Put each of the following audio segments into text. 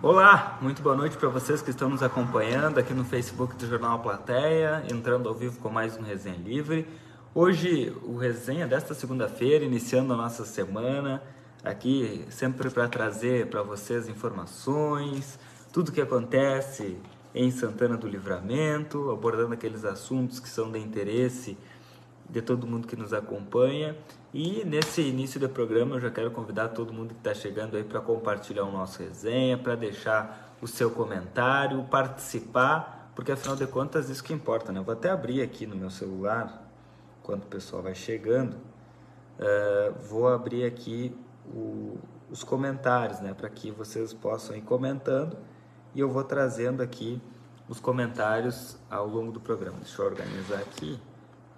Olá, muito boa noite para vocês que estão nos acompanhando aqui no Facebook do Jornal Plateia, entrando ao vivo com mais um Resenha Livre. Hoje, o resenha desta segunda-feira, iniciando a nossa semana, aqui sempre para trazer para vocês informações, tudo que acontece em Santana do Livramento, abordando aqueles assuntos que são de interesse de todo mundo que nos acompanha. E nesse início do programa eu já quero convidar todo mundo que está chegando aí para compartilhar o nosso resenha, para deixar o seu comentário, participar, porque afinal de contas isso que importa, né? Eu vou até abrir aqui no meu celular, enquanto o pessoal vai chegando, uh, vou abrir aqui o, os comentários, né? Para que vocês possam ir comentando e eu vou trazendo aqui os comentários ao longo do programa. Deixa eu organizar aqui.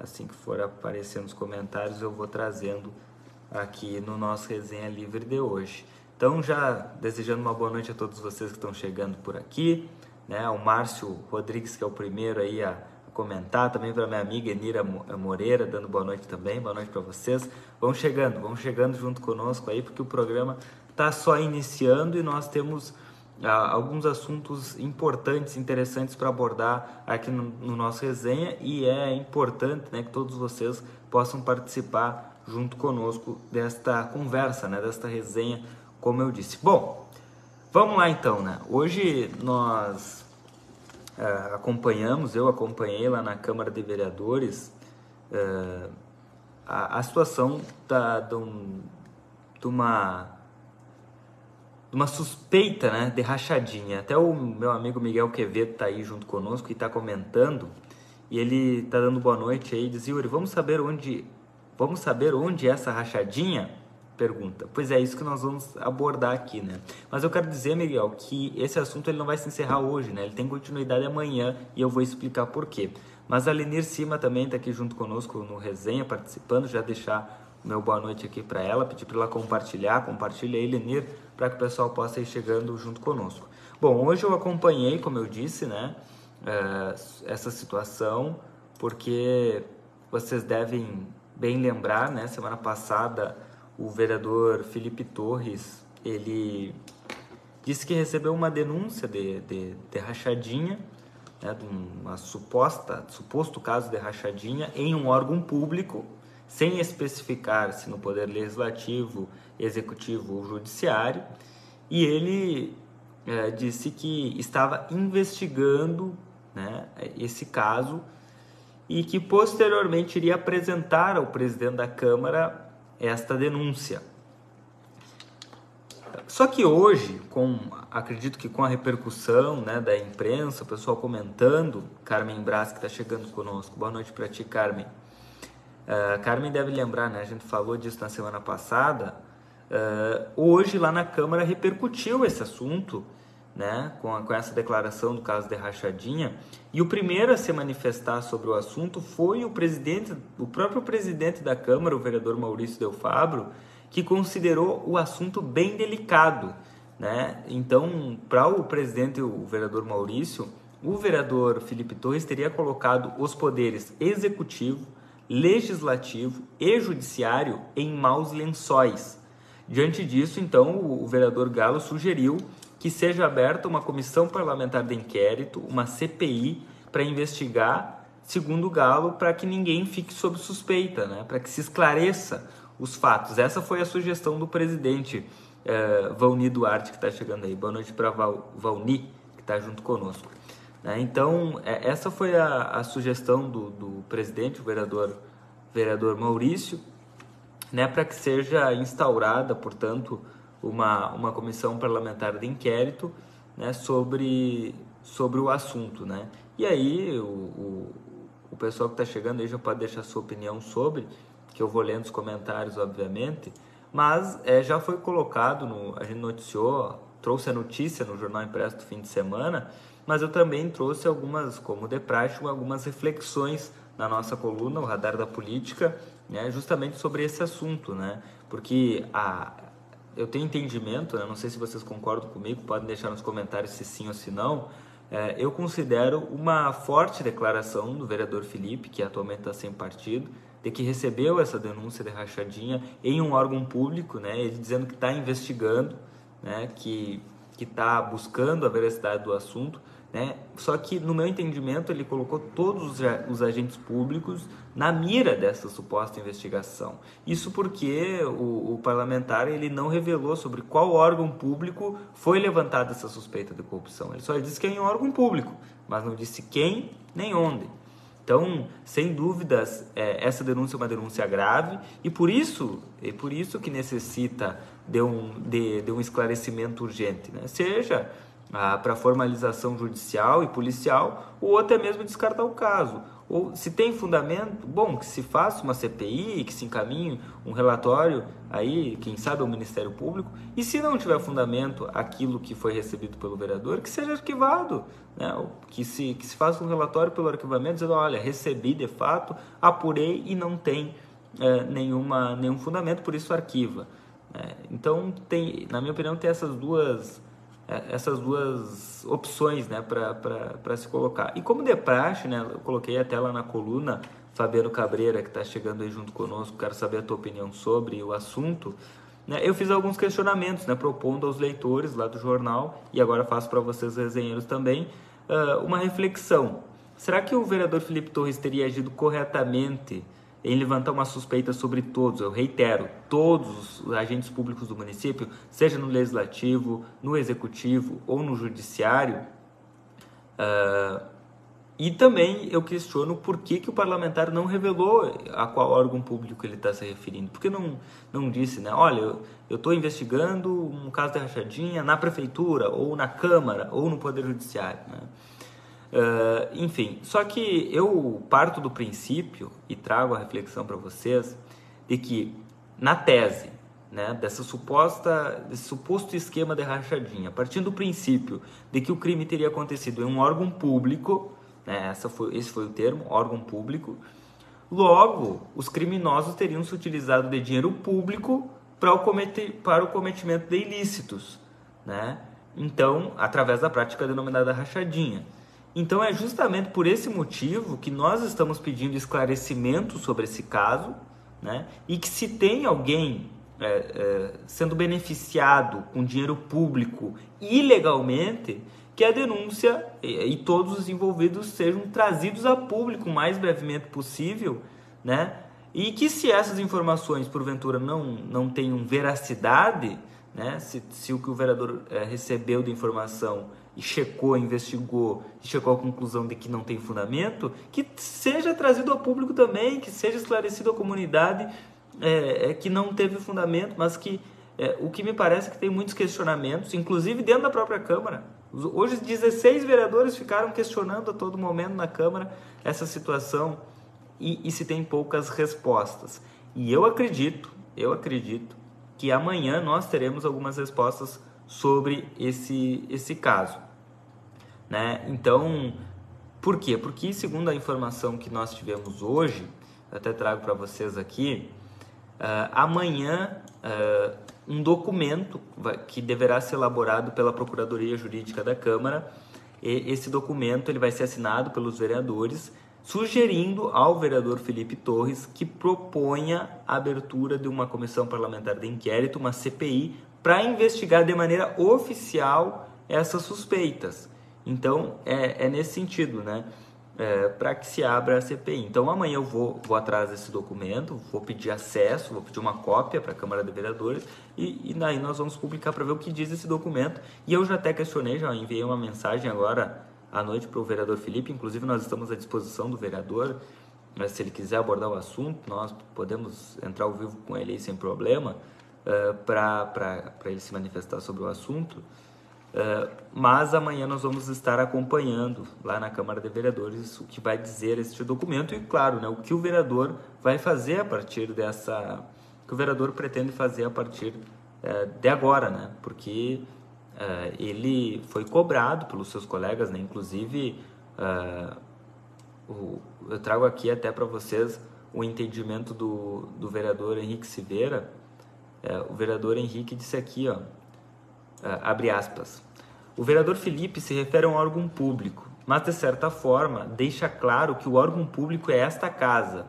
Assim que for aparecendo os comentários, eu vou trazendo aqui no nosso resenha livre de hoje. Então, já desejando uma boa noite a todos vocês que estão chegando por aqui, né? O Márcio Rodrigues, que é o primeiro aí a comentar, também para minha amiga Enira Moreira, dando boa noite também, boa noite para vocês. Vão chegando, vão chegando junto conosco aí, porque o programa está só iniciando e nós temos alguns assuntos importantes, interessantes para abordar aqui no, no, nosso resenha e é importante né, que todos vocês possam participar junto conosco desta conversa, né, desta resenha, como eu disse. Bom, vamos lá então, né? Hoje nós uh, acompanhamos, eu acompanhei lá na Câmara de Vereadores uh, a, a, situação da, de, um, de uma uma suspeita né, de rachadinha. Até o meu amigo Miguel Quevedo está aí junto conosco e está comentando. E ele está dando boa noite aí. Diz, Yuri, vamos saber onde, vamos saber onde é essa rachadinha? Pergunta. Pois é, isso que nós vamos abordar aqui, né? Mas eu quero dizer, Miguel, que esse assunto ele não vai se encerrar hoje, né? Ele tem continuidade amanhã e eu vou explicar por quê. Mas a Lenir Cima também está aqui junto conosco no resenha, participando, já deixar meu boa noite aqui para ela, pedir para ela compartilhar, compartilha aí, Lenir, para que o pessoal possa ir chegando junto conosco. Bom, hoje eu acompanhei, como eu disse, né, eh, essa situação, porque vocês devem bem lembrar, né, semana passada o vereador Felipe Torres, ele disse que recebeu uma denúncia de, de, de rachadinha, né, de uma suposta, suposto caso de rachadinha em um órgão público, sem especificar se no poder legislativo, executivo ou judiciário, e ele é, disse que estava investigando né, esse caso e que posteriormente iria apresentar ao presidente da Câmara esta denúncia. Só que hoje, com acredito que com a repercussão né, da imprensa, o pessoal comentando, Carmen Brás que está chegando conosco. Boa noite para ti, Carmen. Uh, Carmen deve lembrar, né? A gente falou disso na semana passada. Uh, hoje lá na Câmara repercutiu esse assunto, né? Com, a, com essa declaração do caso de rachadinha. E o primeiro a se manifestar sobre o assunto foi o presidente, o próprio presidente da Câmara, o vereador Maurício Del Fabro, que considerou o assunto bem delicado, né? Então, para o presidente, o vereador Maurício, o vereador Felipe Torres teria colocado os poderes executivo legislativo e judiciário em maus lençóis. Diante disso, então, o vereador Galo sugeriu que seja aberta uma comissão parlamentar de inquérito, uma CPI, para investigar, segundo Galo, para que ninguém fique sob suspeita, né? para que se esclareça os fatos. Essa foi a sugestão do presidente eh, Valni Duarte, que está chegando aí. Boa noite para Val, Valni, que está junto conosco. Né? Então, é, essa foi a, a sugestão do, do, presidente, o vereador, vereador Maurício, né, para que seja instaurada, portanto, uma, uma comissão parlamentar de inquérito né, sobre, sobre o assunto. Né? E aí, o, o, o pessoal que está chegando aí já pode deixar sua opinião sobre, que eu vou lendo os comentários, obviamente, mas é, já foi colocado, no, a gente noticiou, trouxe a notícia no Jornal Impresso do fim de semana, mas eu também trouxe algumas, como de prática, algumas reflexões na nossa coluna, o Radar da Política, né, justamente sobre esse assunto, né? Porque a, eu tenho entendimento, né, não sei se vocês concordam comigo, podem deixar nos comentários se sim ou se não, é, eu considero uma forte declaração do vereador Felipe, que atualmente está sem partido, de que recebeu essa denúncia de rachadinha em um órgão público, né, ele dizendo que está investigando, né, que está buscando a veracidade do assunto, né? Só que, no meu entendimento, ele colocou todos os agentes públicos na mira dessa suposta investigação. Isso porque o, o, parlamentar ele não revelou sobre qual órgão público foi levantada essa suspeita de corrupção. Ele só disse que é em órgão público, mas não disse quem nem onde. Então, sem dúvidas, é, essa denúncia é uma denúncia grave e por isso, é por isso que necessita de um, de, de um esclarecimento urgente, né? seja ah, para formalização judicial e policial, ou até mesmo descartar o caso. Ou se tem fundamento, bom, que se faça uma CPI, que se encaminhe um relatório aí, quem sabe ao Ministério Público, e se não tiver fundamento aquilo que foi recebido pelo vereador, que seja arquivado, né? que, se, que se faça um relatório pelo arquivamento dizendo, olha, recebi de fato, apurei e não tem é, nenhuma, nenhum fundamento, por isso arquiva. É, então, tem, na minha opinião, tem essas duas essas duas opções né, para se colocar. E como de praxe, né, eu coloquei até lá na coluna, Fabiano Cabreira, que está chegando aí junto conosco, quero saber a tua opinião sobre o assunto. Né, eu fiz alguns questionamentos, né, propondo aos leitores lá do jornal, e agora faço para vocês, resenheiros, também, uh, uma reflexão. Será que o vereador Felipe Torres teria agido corretamente em levantar uma suspeita sobre todos, eu reitero, todos os agentes públicos do município, seja no legislativo, no executivo ou no judiciário. Uh, e também eu questiono por que, que o parlamentar não revelou a qual órgão público ele está se referindo. Por que não, não disse, né? Olha, eu estou investigando um caso de rachadinha na prefeitura, ou na Câmara, ou no Poder Judiciário. Né? Uh, enfim, só que eu parto do princípio e trago a reflexão para vocês de que na tese né, dessa suposta, desse suposto esquema de rachadinha, partindo do princípio de que o crime teria acontecido em um órgão público, né, essa foi, esse foi o termo, órgão público, logo os criminosos teriam se utilizado de dinheiro público para o, comete, para o cometimento de ilícitos, né? Então, através da prática denominada rachadinha. Então é justamente por esse motivo que nós estamos pedindo esclarecimento sobre esse caso, né? E que se tem alguém é, é, sendo beneficiado com dinheiro público ilegalmente, que a denúncia e, e, todos os envolvidos sejam trazidos a público o mais brevemente possível, né? E que se essas informações porventura não não tenham veracidade, né? Se, se o que o vereador é, recebeu de informação e checou, investigou e chegou à conclusão de que não tem fundamento, que seja trazido ao público também, que seja esclarecido à comunidade é, é que não teve fundamento, mas que é, o que me parece é que tem muitos questionamentos, inclusive dentro da própria Câmara. Hoje 16 vereadores ficaram questionando a todo momento na Câmara essa situação e, e se tem poucas respostas. E eu acredito, eu acredito que amanhã nós teremos algumas respostas sobre esse, esse caso. Né? Então, por quê? Porque, segundo a informação que nós tivemos hoje, até trago para vocês aqui, uh, amanhã uh, um documento que deverá ser elaborado pela Procuradoria Jurídica da Câmara. E esse documento ele vai ser assinado pelos vereadores, sugerindo ao vereador Felipe Torres que proponha a abertura de uma comissão parlamentar de inquérito, uma CPI, para investigar de maneira oficial essas suspeitas. Então, é, é nesse sentido, né? É, para que se abra a CPI. Então, amanhã eu vou, vou atrás desse documento, vou pedir acesso, vou pedir uma cópia para a Câmara de Vereadores e, e daí nós vamos publicar para ver o que diz esse documento. E eu já até questionei, já enviei uma mensagem agora à noite para o vereador Felipe, inclusive nós estamos à disposição do vereador, mas se ele quiser abordar o assunto, nós podemos entrar ao vivo com ele sem problema uh, para ele se manifestar sobre o assunto. Uh, mas amanhã nós vamos estar acompanhando lá na Câmara de Vereadores o que vai dizer este documento e, claro, né, o que o vereador vai fazer a partir dessa. o que o vereador pretende fazer a partir uh, de agora, né? Porque uh, ele foi cobrado pelos seus colegas, né? Inclusive, o, eu trago aqui até para vocês o entendimento do, do vereador Henrique Silveira é, o vereador Henrique disse aqui, ó, é, abre aspas, o vereador Felipe se refere a um órgão público, mas de certa forma deixa claro que o órgão público é esta casa.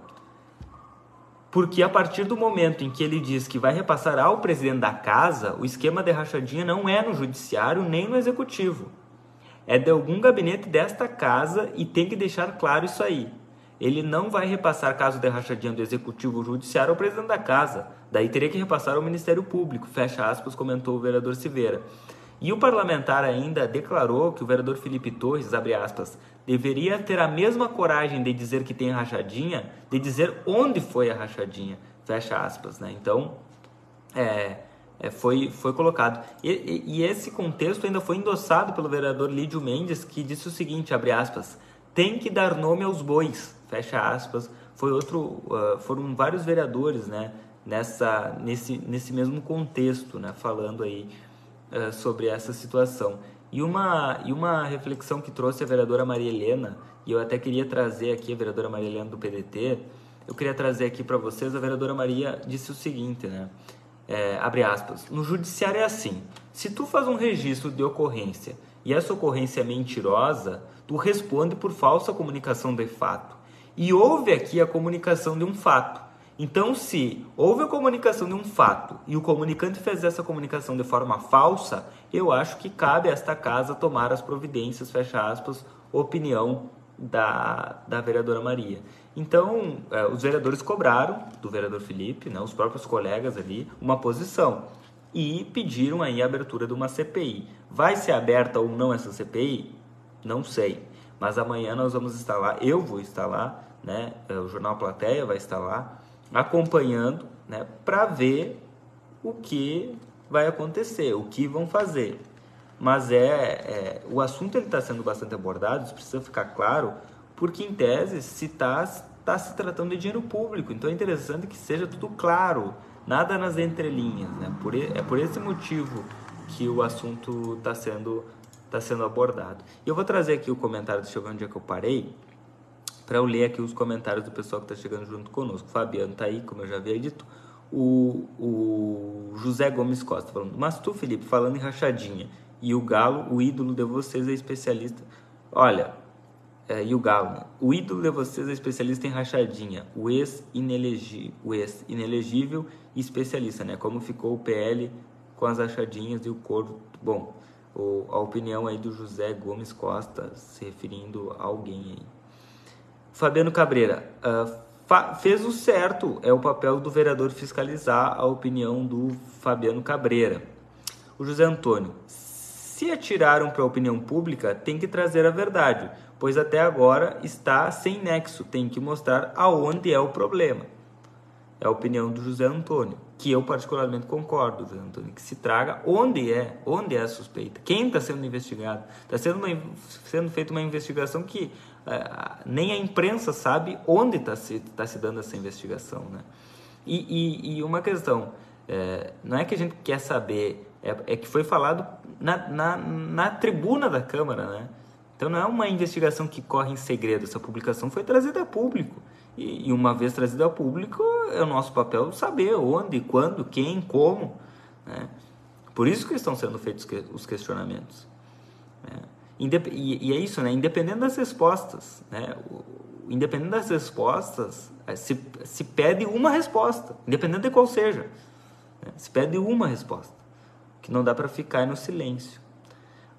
porque a partir do momento em que ele diz que vai repassar ao presidente da casa, o esquema de rachadinha não é no judiciário nem no executivo. É de algum gabinete desta casa e tem que deixar claro isso aí. Ele não vai repassar caso de rachadinha do executivo judiciário ao presidente da casa. Daí teria que repassar ao Ministério Público, fecha aspas, comentou o vereador Silveira. E o parlamentar ainda declarou que o vereador Felipe Torres, abre aspas, deveria ter a mesma coragem de dizer que tem rachadinha, de dizer onde foi a rachadinha, fecha aspas, né? Então, é, é, foi, foi colocado. E, e, e, esse contexto ainda foi endossado pelo vereador Lídio Mendes, que disse o seguinte, abre aspas, tem que dar nome aos bois, fecha aspas. Foi outro, uh, foram vários vereadores, né, nessa, nesse, nesse mesmo contexto, né, falando aí uh, sobre essa situação. E uma, e uma reflexão que trouxe a vereadora Maria Helena, e eu até queria trazer aqui a vereadora Maria Helena do PDT, eu queria trazer aqui para vocês, a vereadora Maria disse o seguinte, né? É, abre aspas, no judiciário é assim, se tu faz um registro de ocorrência e essa ocorrência é mentirosa, tu responde por falsa comunicação de fato. E houve aqui a comunicação de um fato. Então, se houve a comunicação de um fato e o comunicante fez essa comunicação de forma falsa, eu acho que cabe a esta casa tomar as providências, fecha aspas, opinião da, da vereadora Maria. Então, é, os vereadores cobraram do vereador Felipe, né, os próprios colegas ali, uma posição e pediram aí a abertura de uma CPI. Vai ser aberta ou não essa CPI? Não sei. Mas amanhã nós vamos estar lá, eu vou estar lá, né, é, o Jornal Plateia vai estar lá, acompanhando, né, para ver o que vai acontecer, o que vão fazer. Mas é, é o assunto ele está sendo bastante abordado, isso precisa ficar claro, porque em tese se está tá se tratando de dinheiro público, então é interessante que seja tudo claro, nada nas entrelinhas, né? Por, é por esse motivo que o assunto está sendo está sendo abordado. E eu vou trazer aqui o comentário, eu ver onde é que eu parei, para eu ler aqui os comentários do pessoal que está chegando junto conosco. O Fabiano está aí, como eu já havia dito. O, o José Gomes Costa falando, mas tu, Felipe, falando em rachadinha, e o Galo, o ídolo de vocês é especialista. Olha, é, e o Galo, né? o ídolo de vocês é especialista em rachadinha, o ex-inelegível ex especialista, né? Como ficou o PL com as rachadinhas e o corpo. Bom, o, a opinião aí do José Gomes Costa, se referindo a alguém aí. Fabiano Cabreira, uh, fez o certo, é o papel do vereador fiscalizar a opinião do Fabiano Cabreira. O José Antônio, se atiraram para a opinião pública, tem que trazer a verdade, pois até agora está sem nexo, tem que mostrar aonde é o problema. É a opinião do José Antônio, que eu particularmente concordo, José Antônio, que se traga onde é, onde é a suspeita, quem está sendo investigado. Está sendo, sendo feita uma investigação que é, nem a imprensa sabe onde está se, tá se dando essa investigação. Né? E, e, e uma questão, é, não é que a gente quer saber, é, é que foi falado na, na, na, tribuna da Câmara. Né? Então não é uma investigação que corre em segredo, essa publicação foi trazida a público. E, e uma vez trazida a público, é o nosso papel saber onde, quando, quem, como. Né? Por isso que estão sendo feitos os questionamentos. Né? E, é isso, né? Independente das respostas, né? Independente das respostas, é, se, se pede uma resposta, independente de qual seja. Né? Se pede uma resposta, que não dá para ficar no silêncio.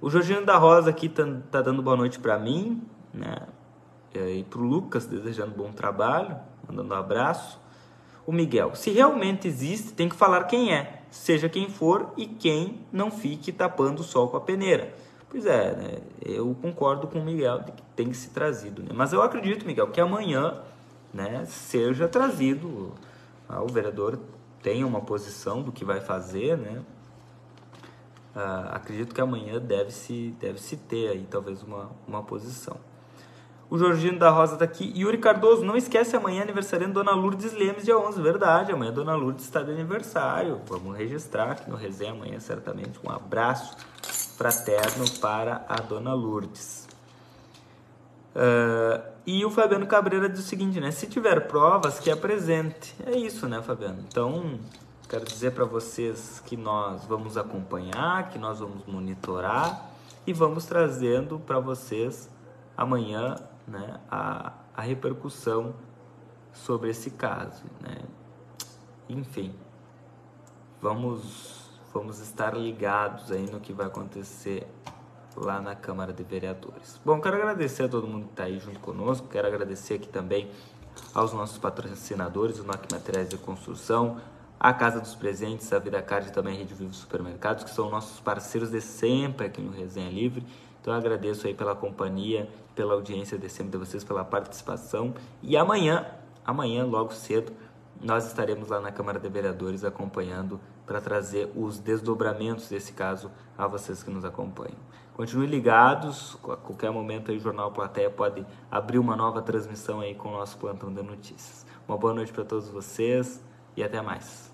O Jorginho da Rosa aqui tá, tá dando boa noite para mim, né? E para o Lucas, desejando bom trabalho, mandando um abraço. O Miguel, se realmente existe, tem que falar quem é, seja quem for e quem não fique tapando o sol com a peneira. Pois é, né? eu concordo com o Miguel de que tem que ser trazido. Né? Mas eu acredito, Miguel, que amanhã né, seja trazido. O vereador tenha uma posição do que vai fazer, né? Ah, acredito que amanhã deve-se deve -se ter aí talvez uma, uma posição. O Jorginho da Rosa está aqui. Yuri Cardoso, não esquece amanhã aniversariando Dona Lourdes Lemes, dia 11. Verdade, amanhã Dona Lourdes está de aniversário. Vamos registrar aqui no resenha amanhã, certamente. Um abraço fraterno para a Dona Lourdes. Uh, e o Fabiano Cabreira diz o seguinte, né? Se tiver provas, que apresente. É isso, né, Fabiano? Então, quero dizer para vocês que nós vamos acompanhar, que nós vamos monitorar e vamos trazendo para vocês amanhã né, a, a repercussão sobre esse caso. Né? enfim, vamos, vamos estar ligados aí no que vai acontecer lá na Câmara de Vereadores. Bom, quero agradecer a todo mundo que está aí junto conosco, quero agradecer aqui também aos nossos patrocinadores, o NOC Materiais de Construção, a Casa dos Presentes, a Vida Card e também a Rede Vivo Supermercados, que são nossos parceiros de sempre aqui no Resenha Livre. Então eu agradeço aí pela companhia, pela audiência de sempre de vocês, pela participação. E amanhã, amanhã logo cedo, nós estaremos lá na Câmara de Vereadores acompanhando para trazer os desdobramentos desse caso a vocês que nos acompanham. Continue ligados, a qualquer momento aí o Jornal Plateia pode abrir uma nova transmissão aí com o nosso plantão de notícias. Uma boa noite para todos vocês e até mais.